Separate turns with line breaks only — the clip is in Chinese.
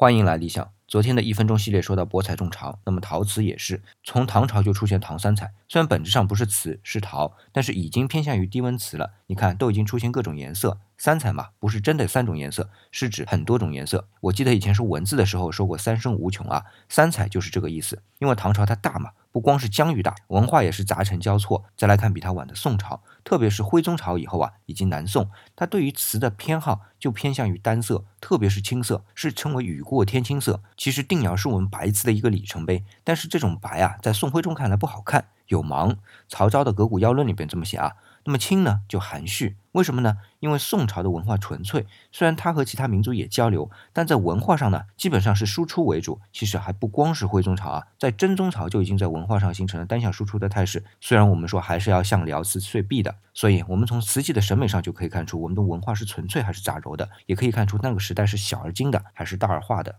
欢迎来理想。昨天的一分钟系列说到博采众长，那么陶瓷也是从唐朝就出现唐三彩，虽然本质上不是瓷是陶，但是已经偏向于低温瓷了。你看，都已经出现各种颜色，三彩嘛，不是真的三种颜色，是指很多种颜色。我记得以前说文字的时候说过三生无穷啊，三彩就是这个意思。因为唐朝它大嘛，不光是疆域大，文化也是杂陈交错。再来看比它晚的宋朝，特别是徽宗朝以后啊，以及南宋，它对于瓷的偏好就偏向于单色，特别是青色，是称为雨过天青色。其实定窑是我们白瓷的一个里程碑，但是这种白啊，在宋徽宗看来不好看，有盲。曹操的《革古要论》里边这么写啊。那么清呢，就含蓄，为什么呢？因为宋朝的文化纯粹，虽然它和其他民族也交流，但在文化上呢，基本上是输出为主。其实还不光是徽宗朝啊，在真宗朝就已经在文化上形成了单向输出的态势。虽然我们说还是要向辽瓷岁币的，所以我们从瓷器的审美上就可以看出，我们的文化是纯粹还是杂糅的，也可以看出那个时代是小而精的还是大而化的。